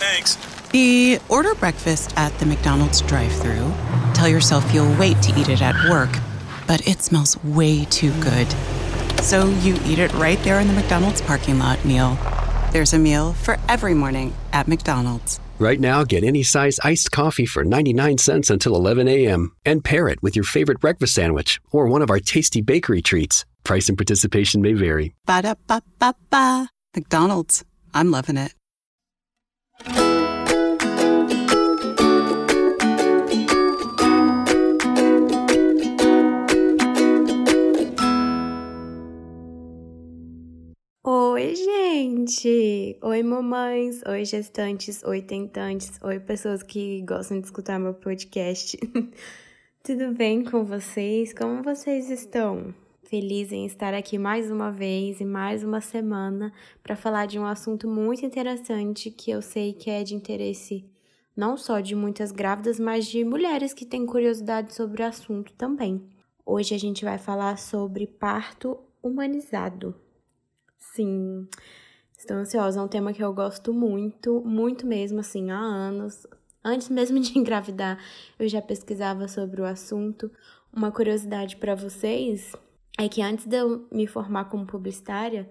Thanks. The order breakfast at the McDonald's drive through Tell yourself you'll wait to eat it at work, but it smells way too good. So you eat it right there in the McDonald's parking lot meal. There's a meal for every morning at McDonald's. Right now, get any size iced coffee for 99 cents until 11 a.m. and pair it with your favorite breakfast sandwich or one of our tasty bakery treats. Price and participation may vary. Ba da ba ba ba. McDonald's. I'm loving it. Oi, gente! Oi, mamães! Oi, gestantes! Oi, tentantes! Oi, pessoas que gostam de escutar meu podcast. Tudo bem com vocês? Como vocês estão? Feliz em estar aqui mais uma vez e mais uma semana para falar de um assunto muito interessante que eu sei que é de interesse não só de muitas grávidas, mas de mulheres que têm curiosidade sobre o assunto também. Hoje a gente vai falar sobre parto humanizado. Sim, estou ansiosa. É um tema que eu gosto muito, muito mesmo, assim, há anos. Antes mesmo de engravidar, eu já pesquisava sobre o assunto. Uma curiosidade para vocês é que antes de eu me formar como publicitária,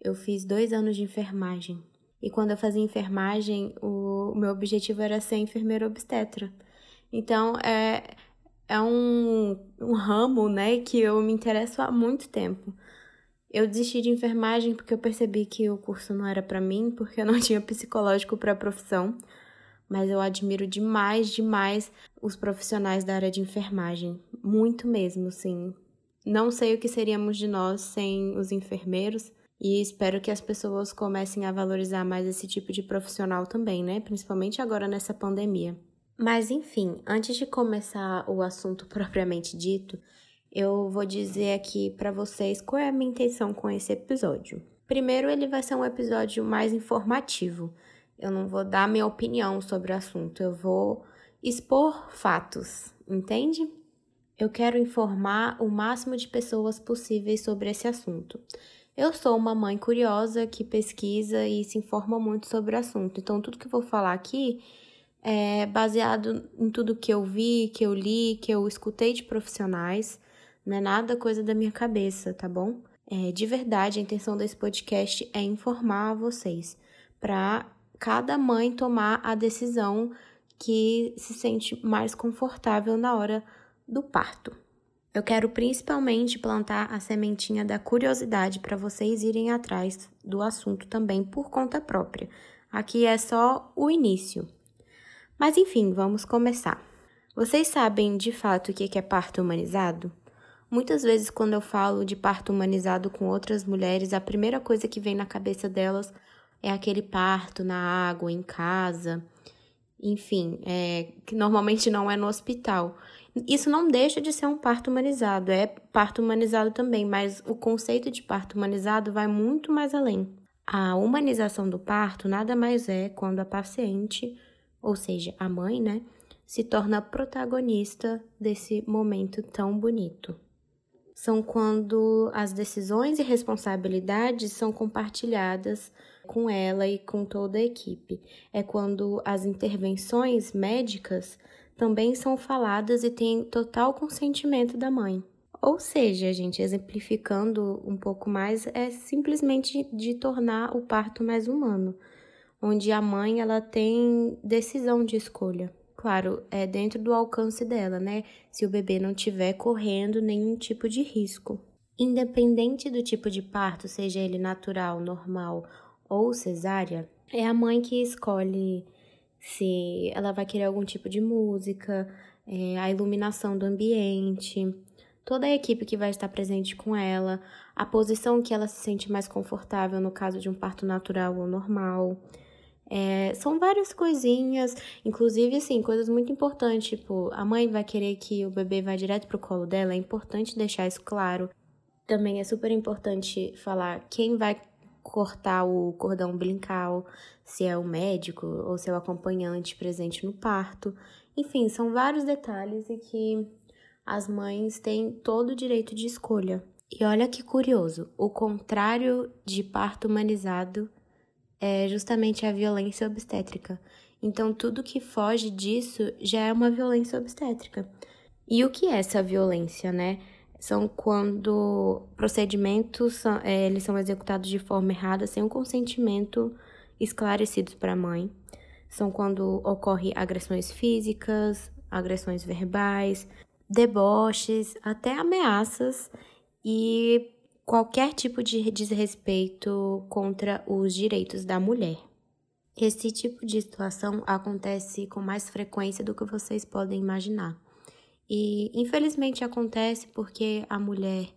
eu fiz dois anos de enfermagem. E quando eu fazia enfermagem, o, meu objetivo era ser enfermeira obstetra. Então, é, é um, um ramo, né, que eu me interesso há muito tempo. Eu desisti de enfermagem porque eu percebi que o curso não era para mim, porque eu não tinha psicológico para a profissão. Mas eu admiro demais, demais os profissionais da área de enfermagem, muito mesmo, sim. Não sei o que seríamos de nós sem os enfermeiros e espero que as pessoas comecem a valorizar mais esse tipo de profissional também, né? Principalmente agora nessa pandemia. Mas enfim, antes de começar o assunto propriamente dito, eu vou dizer aqui para vocês qual é a minha intenção com esse episódio. Primeiro, ele vai ser um episódio mais informativo. Eu não vou dar minha opinião sobre o assunto, eu vou expor fatos, entende? Eu quero informar o máximo de pessoas possíveis sobre esse assunto. Eu sou uma mãe curiosa que pesquisa e se informa muito sobre o assunto, então tudo que eu vou falar aqui é baseado em tudo que eu vi, que eu li, que eu escutei de profissionais não é nada coisa da minha cabeça, tá bom? É, de verdade, a intenção desse podcast é informar vocês, para cada mãe tomar a decisão que se sente mais confortável na hora do parto. Eu quero principalmente plantar a sementinha da curiosidade para vocês irem atrás do assunto também por conta própria. Aqui é só o início. Mas enfim, vamos começar. Vocês sabem de fato o que é parto humanizado? Muitas vezes, quando eu falo de parto humanizado com outras mulheres, a primeira coisa que vem na cabeça delas é aquele parto na água, em casa, enfim, é, que normalmente não é no hospital. Isso não deixa de ser um parto humanizado, é parto humanizado também, mas o conceito de parto humanizado vai muito mais além. A humanização do parto nada mais é quando a paciente, ou seja, a mãe, né, se torna protagonista desse momento tão bonito são quando as decisões e responsabilidades são compartilhadas com ela e com toda a equipe. É quando as intervenções médicas também são faladas e têm total consentimento da mãe. Ou seja, gente, exemplificando um pouco mais, é simplesmente de tornar o parto mais humano, onde a mãe ela tem decisão de escolha. Claro, é dentro do alcance dela, né? Se o bebê não estiver correndo nenhum tipo de risco. Independente do tipo de parto, seja ele natural, normal ou cesárea, é a mãe que escolhe se ela vai querer algum tipo de música, é, a iluminação do ambiente, toda a equipe que vai estar presente com ela, a posição que ela se sente mais confortável no caso de um parto natural ou normal. É, são várias coisinhas, inclusive, assim, coisas muito importantes, tipo, a mãe vai querer que o bebê vá direto pro colo dela, é importante deixar isso claro. Também é super importante falar quem vai cortar o cordão umbilical, se é o médico ou se é o acompanhante presente no parto. Enfim, são vários detalhes e que as mães têm todo o direito de escolha. E olha que curioso, o contrário de parto humanizado é justamente a violência obstétrica. Então, tudo que foge disso já é uma violência obstétrica. E o que é essa violência, né? São quando procedimentos é, eles são executados de forma errada, sem um consentimento esclarecido para a mãe. São quando ocorrem agressões físicas, agressões verbais, deboches, até ameaças e qualquer tipo de desrespeito contra os direitos da mulher. Esse tipo de situação acontece com mais frequência do que vocês podem imaginar. E infelizmente acontece porque a mulher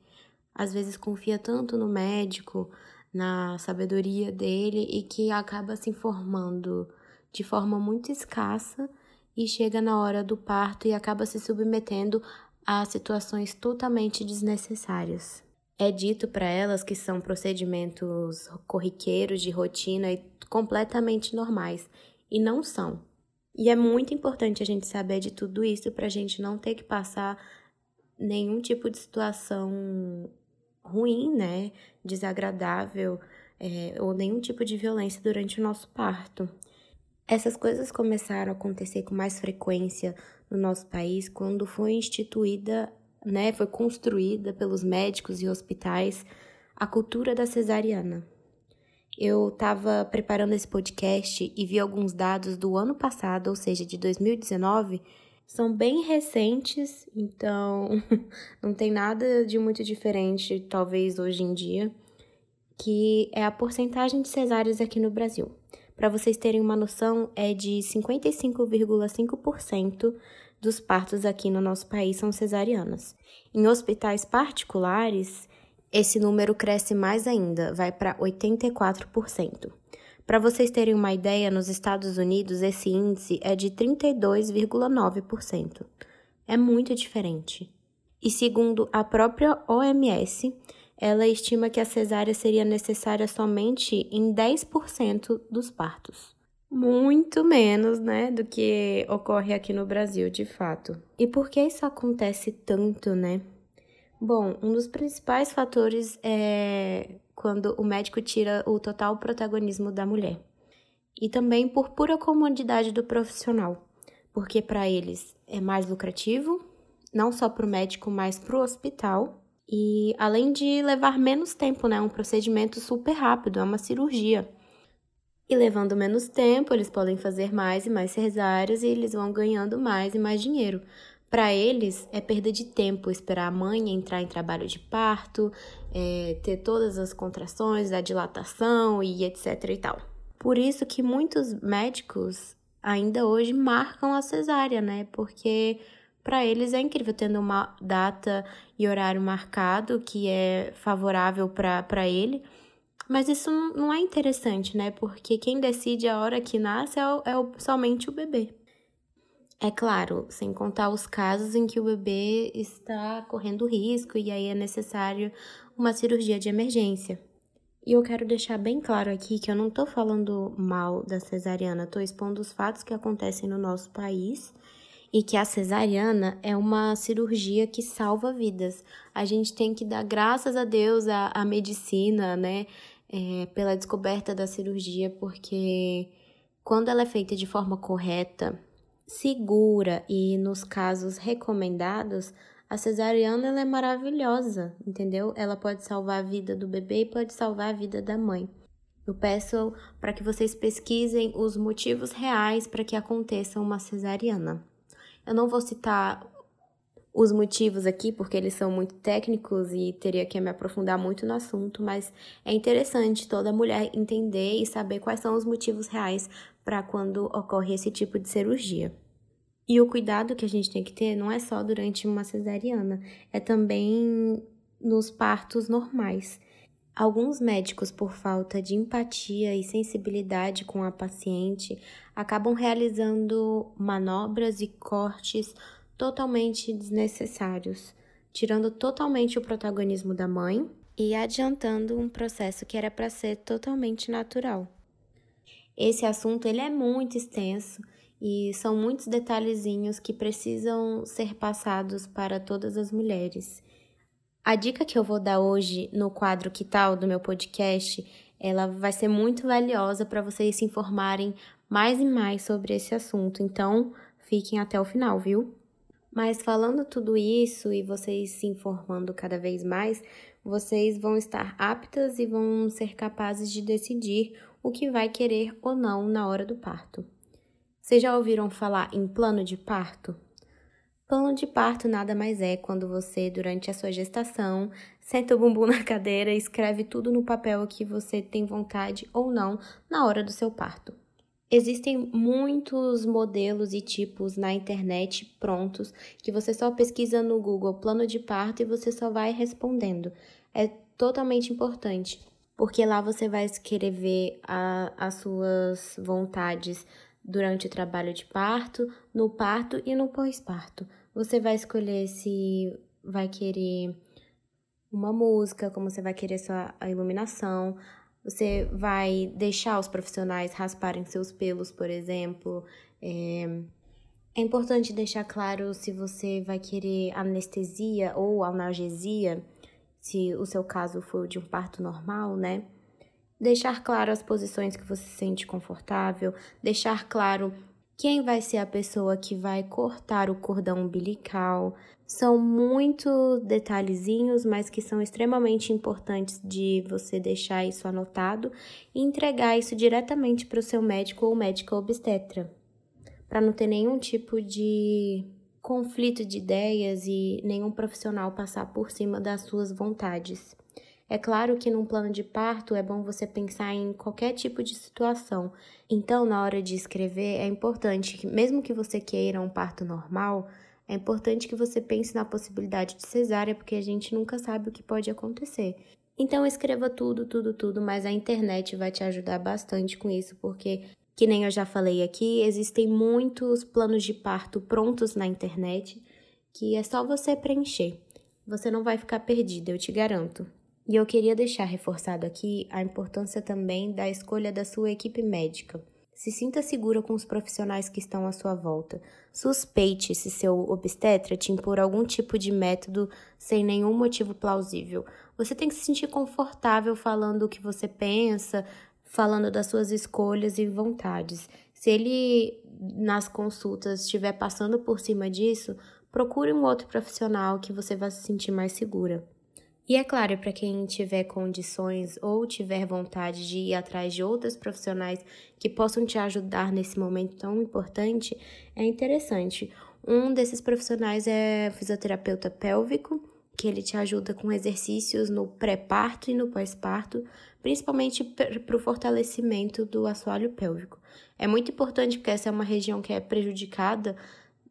às vezes confia tanto no médico, na sabedoria dele e que acaba se informando de forma muito escassa e chega na hora do parto e acaba se submetendo a situações totalmente desnecessárias. É dito para elas que são procedimentos corriqueiros de rotina e completamente normais, e não são. E é muito importante a gente saber de tudo isso para a gente não ter que passar nenhum tipo de situação ruim, né? Desagradável, é, ou nenhum tipo de violência durante o nosso parto. Essas coisas começaram a acontecer com mais frequência no nosso país quando foi instituída né, foi construída pelos médicos e hospitais a cultura da cesariana. Eu estava preparando esse podcast e vi alguns dados do ano passado, ou seja, de 2019, são bem recentes, então não tem nada de muito diferente, talvez hoje em dia, que é a porcentagem de cesáreas aqui no Brasil. Para vocês terem uma noção, é de 55,5% dos partos aqui no nosso país são cesarianas. Em hospitais particulares, esse número cresce mais ainda, vai para 84%. Para vocês terem uma ideia, nos Estados Unidos esse índice é de 32,9%. É muito diferente. E segundo a própria OMS, ela estima que a cesárea seria necessária somente em 10% dos partos muito menos, né, do que ocorre aqui no Brasil, de fato. E por que isso acontece tanto, né? Bom, um dos principais fatores é quando o médico tira o total protagonismo da mulher. E também por pura comodidade do profissional, porque para eles é mais lucrativo, não só para o médico, mas para o hospital. E além de levar menos tempo, né? Um procedimento super rápido, é uma cirurgia. E levando menos tempo, eles podem fazer mais e mais cesáreas e eles vão ganhando mais e mais dinheiro. Para eles, é perda de tempo esperar a mãe entrar em trabalho de parto, é, ter todas as contrações, a dilatação e etc e tal. Por isso que muitos médicos ainda hoje marcam a cesárea, né? Porque para eles é incrível tendo uma data e horário marcado que é favorável para ele mas isso não é interessante, né? Porque quem decide a hora que nasce é, o, é o, somente o bebê. É claro, sem contar os casos em que o bebê está correndo risco e aí é necessário uma cirurgia de emergência. E eu quero deixar bem claro aqui que eu não estou falando mal da cesariana, estou expondo os fatos que acontecem no nosso país e que a cesariana é uma cirurgia que salva vidas. A gente tem que dar graças a Deus à, à medicina, né? é, pela descoberta da cirurgia, porque quando ela é feita de forma correta, segura e nos casos recomendados, a cesariana ela é maravilhosa, entendeu? Ela pode salvar a vida do bebê e pode salvar a vida da mãe. Eu peço para que vocês pesquisem os motivos reais para que aconteça uma cesariana. Eu não vou citar os motivos aqui, porque eles são muito técnicos e teria que me aprofundar muito no assunto, mas é interessante toda mulher entender e saber quais são os motivos reais para quando ocorre esse tipo de cirurgia. E o cuidado que a gente tem que ter não é só durante uma cesariana, é também nos partos normais. Alguns médicos, por falta de empatia e sensibilidade com a paciente, acabam realizando manobras e cortes totalmente desnecessários, tirando totalmente o protagonismo da mãe e adiantando um processo que era para ser totalmente natural. Esse assunto ele é muito extenso e são muitos detalhezinhos que precisam ser passados para todas as mulheres. A dica que eu vou dar hoje no quadro Que tal do meu podcast ela vai ser muito valiosa para vocês se informarem mais e mais sobre esse assunto. Então, fiquem até o final, viu? Mas falando tudo isso e vocês se informando cada vez mais, vocês vão estar aptas e vão ser capazes de decidir o que vai querer ou não na hora do parto. Vocês já ouviram falar em plano de parto? Plano de parto nada mais é quando você, durante a sua gestação, senta o bumbum na cadeira e escreve tudo no papel que você tem vontade ou não na hora do seu parto. Existem muitos modelos e tipos na internet prontos que você só pesquisa no Google plano de parto e você só vai respondendo. É totalmente importante, porque lá você vai querer ver a, as suas vontades durante o trabalho de parto, no parto e no pós-parto. Você vai escolher se vai querer uma música, como você vai querer sua a iluminação. Você vai deixar os profissionais rasparem seus pelos, por exemplo. É, é importante deixar claro se você vai querer anestesia ou analgesia, se o seu caso for de um parto normal, né? deixar claro as posições que você se sente confortável, deixar claro quem vai ser a pessoa que vai cortar o cordão umbilical. São muitos detalhezinhos, mas que são extremamente importantes de você deixar isso anotado e entregar isso diretamente para o seu médico ou médica obstetra, para não ter nenhum tipo de conflito de ideias e nenhum profissional passar por cima das suas vontades. É claro que num plano de parto é bom você pensar em qualquer tipo de situação. Então, na hora de escrever, é importante que, mesmo que você queira um parto normal, é importante que você pense na possibilidade de cesárea, porque a gente nunca sabe o que pode acontecer. Então, escreva tudo, tudo, tudo, mas a internet vai te ajudar bastante com isso, porque, que nem eu já falei aqui, existem muitos planos de parto prontos na internet que é só você preencher. Você não vai ficar perdida, eu te garanto. E eu queria deixar reforçado aqui a importância também da escolha da sua equipe médica. Se sinta segura com os profissionais que estão à sua volta. Suspeite se seu obstetra te impor algum tipo de método sem nenhum motivo plausível. Você tem que se sentir confortável falando o que você pensa, falando das suas escolhas e vontades. Se ele, nas consultas, estiver passando por cima disso, procure um outro profissional que você vai se sentir mais segura. E é claro, para quem tiver condições ou tiver vontade de ir atrás de outros profissionais que possam te ajudar nesse momento tão importante, é interessante. Um desses profissionais é fisioterapeuta pélvico, que ele te ajuda com exercícios no pré-parto e no pós-parto, principalmente para o fortalecimento do assoalho pélvico. É muito importante porque essa é uma região que é prejudicada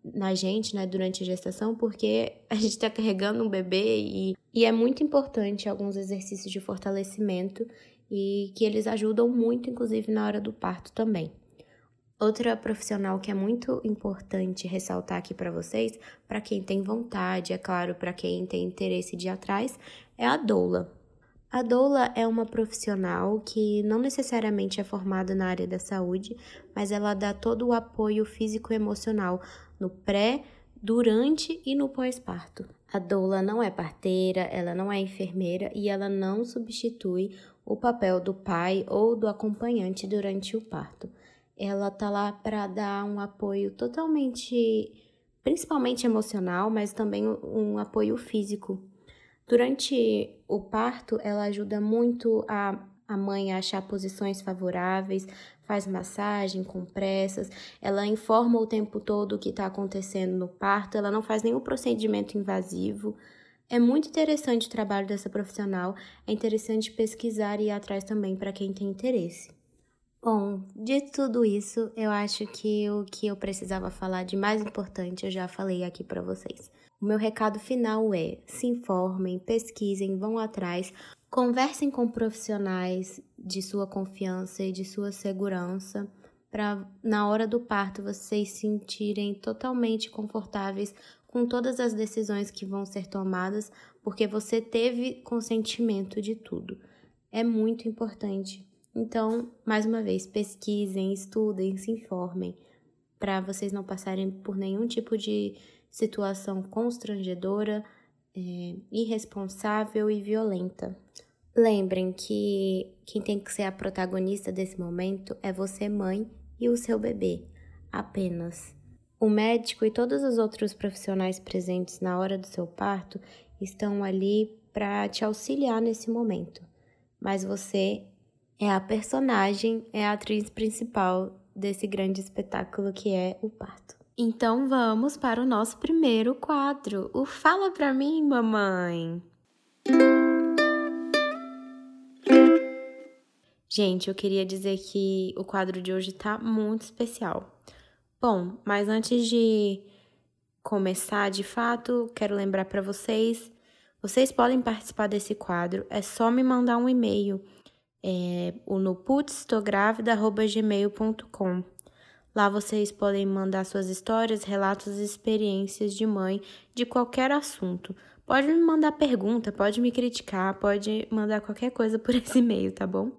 na gente, né, durante a gestação, porque a gente está carregando um bebê e, e é muito importante alguns exercícios de fortalecimento e que eles ajudam muito, inclusive na hora do parto também. Outra profissional que é muito importante ressaltar aqui para vocês, para quem tem vontade, é claro, para quem tem interesse de ir atrás, é a doula. A doula é uma profissional que não necessariamente é formada na área da saúde, mas ela dá todo o apoio físico-emocional no pré, durante e no pós-parto. A doula não é parteira, ela não é enfermeira e ela não substitui o papel do pai ou do acompanhante durante o parto. Ela tá lá para dar um apoio totalmente, principalmente emocional, mas também um apoio físico. Durante o parto, ela ajuda muito a a mãe a achar posições favoráveis, faz massagem, compressas, ela informa o tempo todo o que está acontecendo no parto, ela não faz nenhum procedimento invasivo. É muito interessante o trabalho dessa profissional, é interessante pesquisar e ir atrás também para quem tem interesse. Bom, de tudo isso, eu acho que o que eu precisava falar de mais importante eu já falei aqui para vocês. O meu recado final é: se informem, pesquisem, vão atrás, Conversem com profissionais de sua confiança e de sua segurança para na hora do parto vocês se sentirem totalmente confortáveis com todas as decisões que vão ser tomadas, porque você teve consentimento de tudo. É muito importante. Então, mais uma vez, pesquisem, estudem, se informem, para vocês não passarem por nenhum tipo de situação constrangedora, é, irresponsável e violenta. Lembrem que quem tem que ser a protagonista desse momento é você, mãe, e o seu bebê, apenas. O médico e todos os outros profissionais presentes na hora do seu parto estão ali para te auxiliar nesse momento, mas você é a personagem, é a atriz principal desse grande espetáculo que é o parto. Então vamos para o nosso primeiro quadro, o Fala Pra Mim, Mamãe! Gente, eu queria dizer que o quadro de hoje tá muito especial. Bom, mas antes de começar de fato, quero lembrar para vocês, vocês podem participar desse quadro, é só me mandar um e-mail é, no putsestográvida.gmail.com. Lá vocês podem mandar suas histórias, relatos e experiências de mãe de qualquer assunto. Pode me mandar pergunta, pode me criticar, pode mandar qualquer coisa por esse e-mail, tá bom?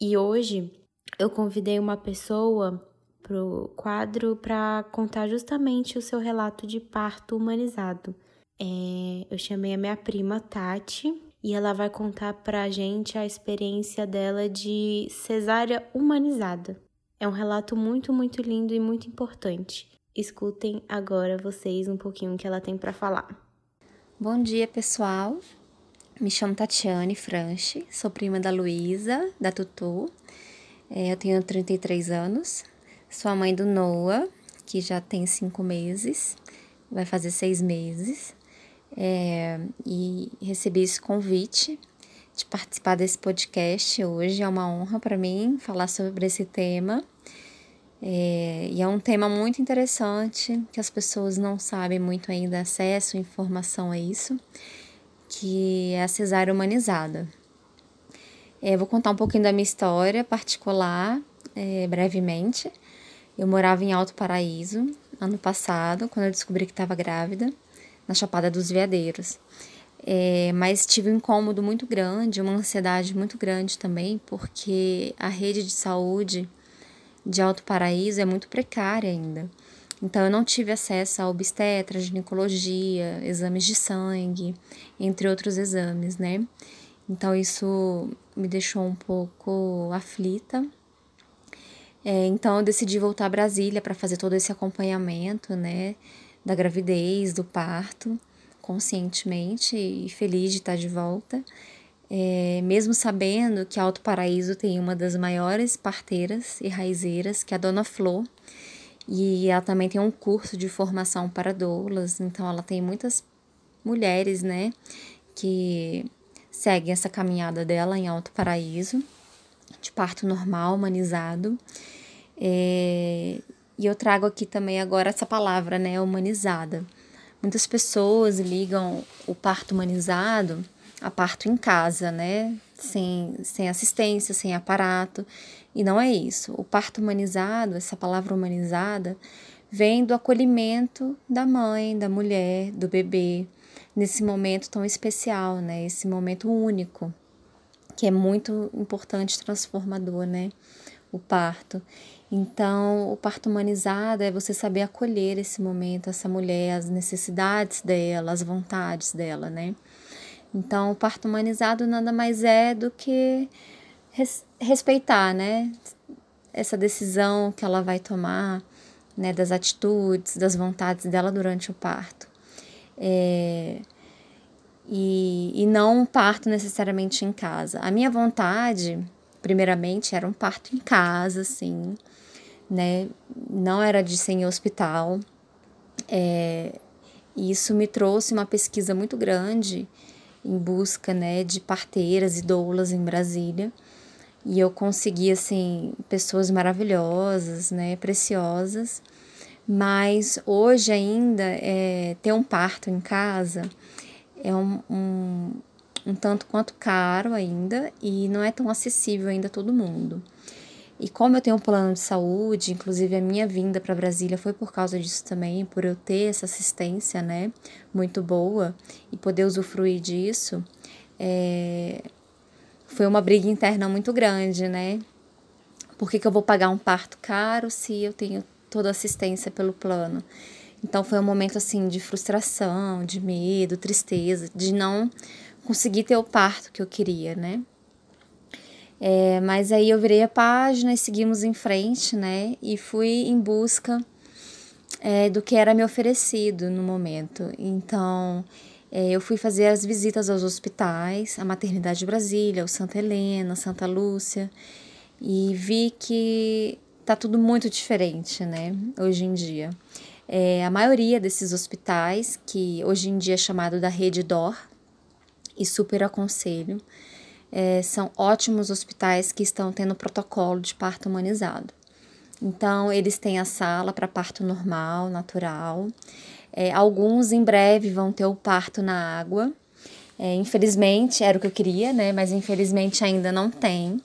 E hoje eu convidei uma pessoa pro quadro para contar justamente o seu relato de parto humanizado. É, eu chamei a minha prima Tati e ela vai contar pra gente a experiência dela de cesárea humanizada. É um relato muito, muito lindo e muito importante. Escutem agora vocês um pouquinho o que ela tem para falar. Bom dia, pessoal. Me chamo Tatiane Franchi, sou prima da Luísa, da Tutu. É, eu tenho 33 anos, sou a mãe do Noah, que já tem cinco meses, vai fazer seis meses. É, e recebi esse convite de participar desse podcast hoje. É uma honra para mim falar sobre esse tema. É, e é um tema muito interessante que as pessoas não sabem muito ainda acesso, informação a isso que é a cesárea humanizada. É, vou contar um pouquinho da minha história particular, é, brevemente. Eu morava em Alto Paraíso ano passado, quando eu descobri que estava grávida, na Chapada dos Veadeiros. É, mas tive um incômodo muito grande, uma ansiedade muito grande também, porque a rede de saúde de Alto Paraíso é muito precária ainda. Então, eu não tive acesso a obstetra, ginecologia, exames de sangue, entre outros exames, né? Então, isso me deixou um pouco aflita. É, então, eu decidi voltar a Brasília para fazer todo esse acompanhamento, né? Da gravidez, do parto, conscientemente e feliz de estar de volta. É, mesmo sabendo que Alto Paraíso tem uma das maiores parteiras e raizeiras, que é a Dona Flor, e ela também tem um curso de formação para doulas, então ela tem muitas mulheres, né, que seguem essa caminhada dela em Alto Paraíso, de parto normal, humanizado. É, e eu trago aqui também agora essa palavra, né, humanizada. Muitas pessoas ligam o parto humanizado a parto em casa, né, sem, sem assistência, sem aparato. E não é isso. O parto humanizado, essa palavra humanizada, vem do acolhimento da mãe, da mulher, do bebê, nesse momento tão especial, né? Esse momento único, que é muito importante, transformador, né? O parto. Então, o parto humanizado é você saber acolher esse momento, essa mulher, as necessidades dela, as vontades dela, né? Então, o parto humanizado nada mais é do que res, respeitar, né? Essa decisão que ela vai tomar, né? Das atitudes, das vontades dela durante o parto. É, e, e não um parto necessariamente em casa. A minha vontade, primeiramente, era um parto em casa, assim, né? Não era de ser em hospital. É, e isso me trouxe uma pesquisa muito grande em busca, né, de parteiras e doulas em Brasília. E eu consegui, assim, pessoas maravilhosas, né, preciosas. Mas hoje ainda, é, ter um parto em casa é um, um, um tanto quanto caro ainda e não é tão acessível ainda a todo mundo. E como eu tenho um plano de saúde, inclusive a minha vinda para Brasília foi por causa disso também, por eu ter essa assistência, né, muito boa e poder usufruir disso, é, foi uma briga interna muito grande, né? Por que, que eu vou pagar um parto caro se eu tenho toda a assistência pelo plano? Então foi um momento assim de frustração, de medo, tristeza, de não conseguir ter o parto que eu queria, né? É, mas aí eu virei a página e seguimos em frente, né? E fui em busca é, do que era me oferecido no momento. Então, é, eu fui fazer as visitas aos hospitais, a Maternidade de Brasília, o Santa Helena, Santa Lúcia, e vi que tá tudo muito diferente, né? Hoje em dia. É, a maioria desses hospitais, que hoje em dia é chamado da Rede DOR, e super aconselho, é, são ótimos hospitais que estão tendo protocolo de parto humanizado. Então, eles têm a sala para parto normal, natural. É, alguns em breve vão ter o parto na água. É, infelizmente, era o que eu queria, né? Mas infelizmente ainda não tem.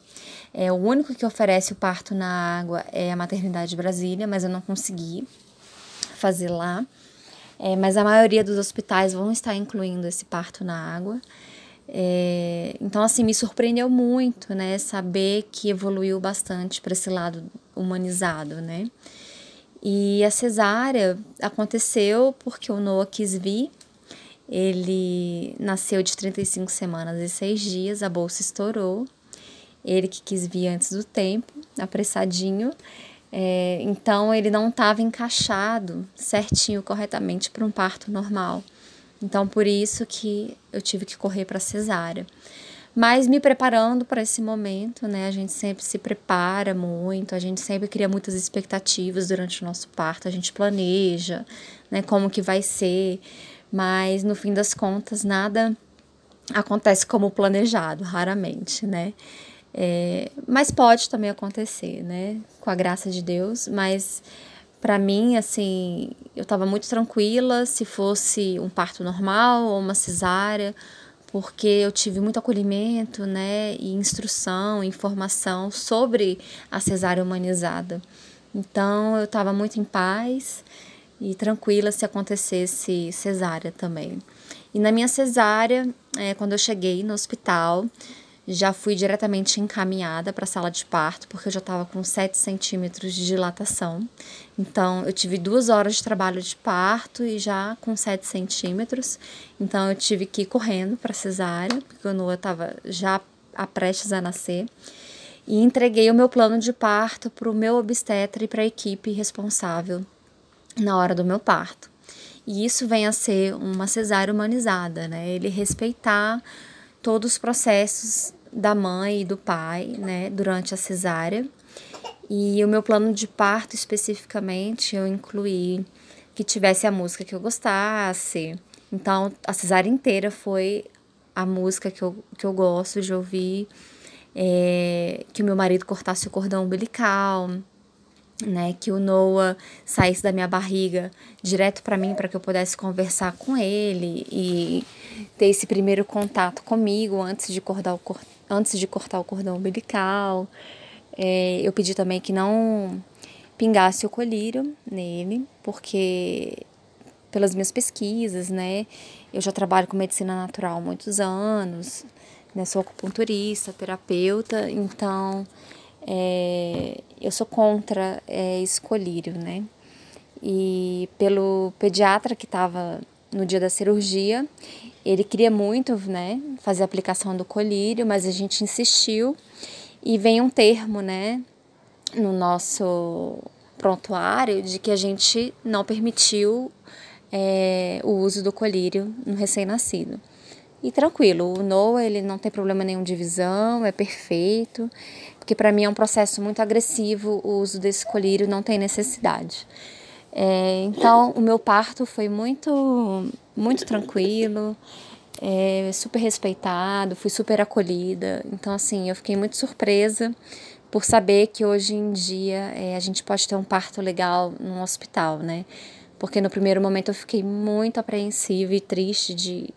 É, o único que oferece o parto na água é a Maternidade de Brasília, mas eu não consegui fazer lá. É, mas a maioria dos hospitais vão estar incluindo esse parto na água. É, então, assim, me surpreendeu muito, né, saber que evoluiu bastante para esse lado humanizado, né. E a cesárea aconteceu porque o Noah quis vir. Ele nasceu de 35 semanas e 6 dias, a bolsa estourou. Ele que quis vir antes do tempo, apressadinho. É, então ele não estava encaixado certinho, corretamente para um parto normal. Então por isso que eu tive que correr para cesárea. Mas me preparando para esse momento, né? A gente sempre se prepara muito, a gente sempre cria muitas expectativas durante o nosso parto, a gente planeja, né, como que vai ser, mas no fim das contas nada acontece como planejado, raramente, né? É, mas pode também acontecer, né? Com a graça de Deus, mas para mim, assim, eu estava muito tranquila se fosse um parto normal ou uma cesárea, porque eu tive muito acolhimento, né, e instrução, informação sobre a cesárea humanizada. Então, eu estava muito em paz e tranquila se acontecesse cesárea também. E na minha cesárea, é, quando eu cheguei no hospital, já fui diretamente encaminhada para a sala de parto, porque eu já estava com 7 centímetros de dilatação. Então, eu tive duas horas de trabalho de parto e já com 7 centímetros. Então, eu tive que ir correndo para cesárea, porque o Noah estava já a prestes a nascer. E entreguei o meu plano de parto para o meu obstetra e para a equipe responsável na hora do meu parto. E isso vem a ser uma cesárea humanizada, né? Ele respeitar todos os processos da mãe e do pai, né, durante a cesárea. E o meu plano de parto especificamente eu incluí que tivesse a música que eu gostasse. Então a cesárea inteira foi a música que eu, que eu gosto de ouvir, é, que o meu marido cortasse o cordão umbilical, né, que o Noah saísse da minha barriga direto para mim para que eu pudesse conversar com ele e ter esse primeiro contato comigo antes de cortar o antes de cortar o cordão umbilical. É, eu pedi também que não pingasse o colírio nele, porque pelas minhas pesquisas, né, eu já trabalho com medicina natural há muitos anos, né, sou acupunturista, terapeuta, então é, eu sou contra é, esse colírio, né, e pelo pediatra que estava no dia da cirurgia, ele queria muito, né, fazer a aplicação do colírio, mas a gente insistiu e vem um termo, né, no nosso prontuário de que a gente não permitiu é, o uso do colírio no recém-nascido. E tranquilo, o Noah ele não tem problema nenhum de visão, é perfeito, porque para mim é um processo muito agressivo o uso desse colírio, não tem necessidade. É, então, o meu parto foi muito, muito tranquilo, é, super respeitado, fui super acolhida. Então, assim, eu fiquei muito surpresa por saber que hoje em dia é, a gente pode ter um parto legal num hospital, né? Porque no primeiro momento eu fiquei muito apreensiva e triste de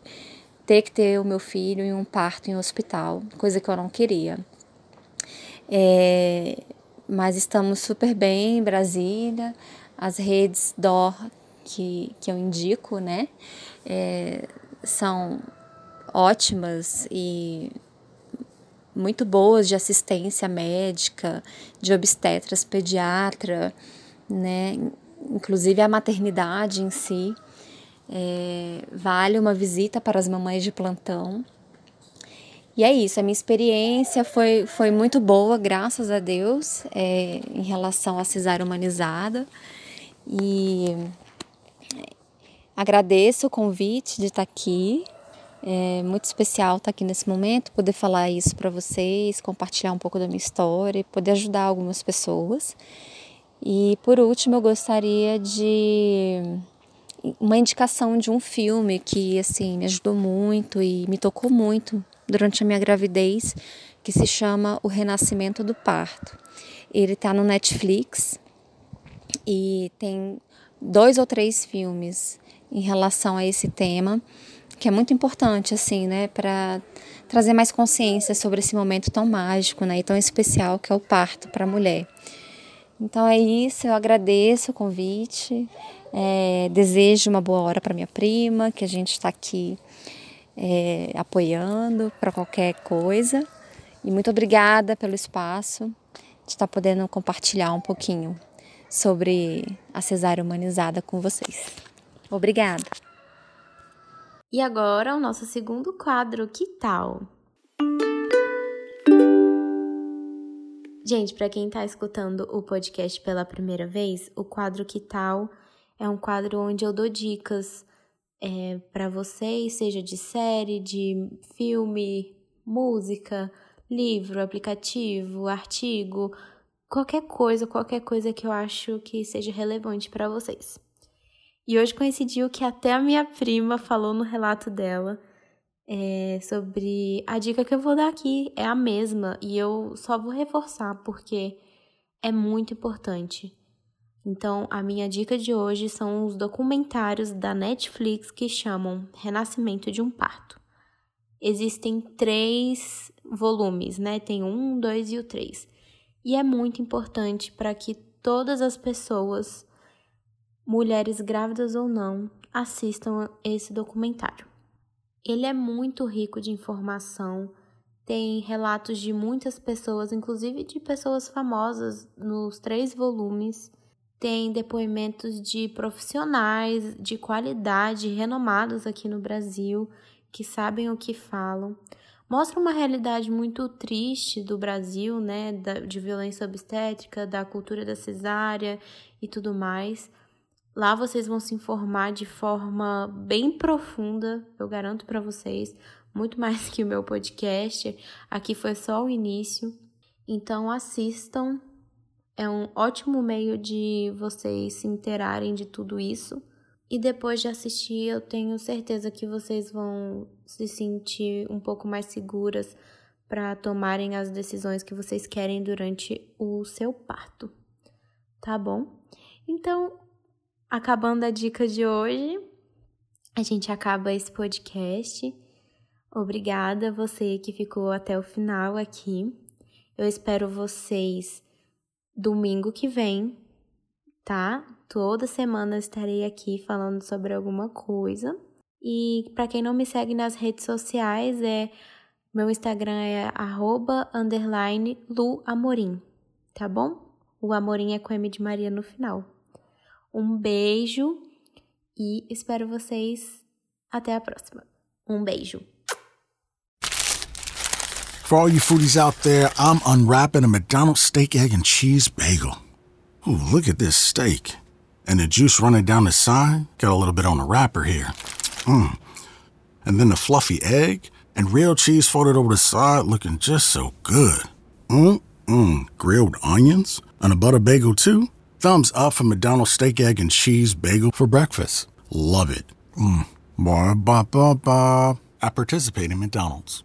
ter que ter o meu filho em um parto em um hospital, coisa que eu não queria. É, mas estamos super bem em Brasília as redes DOR que, que eu indico, né, é, são ótimas e muito boas de assistência médica, de obstetras, pediatra, né, inclusive a maternidade em si. É, vale uma visita para as mamães de plantão. E é isso, a minha experiência foi, foi muito boa, graças a Deus, é, em relação à cesárea humanizada. E agradeço o convite de estar aqui. É muito especial estar aqui nesse momento, poder falar isso para vocês, compartilhar um pouco da minha história, poder ajudar algumas pessoas. E por último, eu gostaria de uma indicação de um filme que assim me ajudou muito e me tocou muito durante a minha gravidez, que se chama O Renascimento do Parto. Ele está no Netflix e tem dois ou três filmes em relação a esse tema, que é muito importante assim, né, para trazer mais consciência sobre esse momento tão mágico, né, e tão especial que é o parto para a mulher. Então é isso, eu agradeço o convite, é, desejo uma boa hora para minha prima, que a gente está aqui é, apoiando para qualquer coisa. E muito obrigada pelo espaço de estar tá podendo compartilhar um pouquinho sobre a cesárea humanizada com vocês. Obrigada! E agora o nosso segundo quadro, que tal? Gente, para quem está escutando o podcast pela primeira vez, o quadro Que Tal é um quadro onde eu dou dicas é, para vocês, seja de série, de filme, música, livro, aplicativo, artigo, qualquer coisa, qualquer coisa que eu acho que seja relevante para vocês. E hoje coincidiu que até a minha prima falou no relato dela é, sobre a dica que eu vou dar aqui é a mesma e eu só vou reforçar porque é muito importante. Então, a minha dica de hoje são os documentários da Netflix que chamam Renascimento de um Parto. Existem três volumes, né? Tem um, dois e o três. E é muito importante para que todas as pessoas, mulheres grávidas ou não, assistam esse documentário. Ele é muito rico de informação, tem relatos de muitas pessoas, inclusive de pessoas famosas nos três volumes. Tem depoimentos de profissionais de qualidade, renomados aqui no Brasil, que sabem o que falam. Mostra uma realidade muito triste do Brasil, né, de violência obstétrica, da cultura da cesárea e tudo mais. Lá vocês vão se informar de forma bem profunda, eu garanto para vocês, muito mais que o meu podcast. Aqui foi só o início. Então assistam. É um ótimo meio de vocês se interarem de tudo isso. E depois de assistir, eu tenho certeza que vocês vão se sentir um pouco mais seguras para tomarem as decisões que vocês querem durante o seu parto. Tá bom? Então, acabando a dica de hoje, a gente acaba esse podcast. Obrigada você que ficou até o final aqui. Eu espero vocês domingo que vem, tá? Toda semana estarei aqui falando sobre alguma coisa. E para quem não me segue nas redes sociais, é meu Instagram é arroba, tá bom? O Amorim é com M de Maria no final. Um beijo e espero vocês até a próxima. Um beijo. For all you foodies out there, I'm unwrapping a McDonald's steak, egg, and cheese bagel. Ooh, look at this steak. And the juice running down the side. Got a little bit on the wrapper here. Mmm. And then the fluffy egg and real cheese folded over the side looking just so good. Mmm, mmm. Grilled onions and a butter bagel too. Thumbs up for McDonald's steak, egg, and cheese bagel for breakfast. Love it. Mmm. Ba ba ba ba. I participate in McDonald's.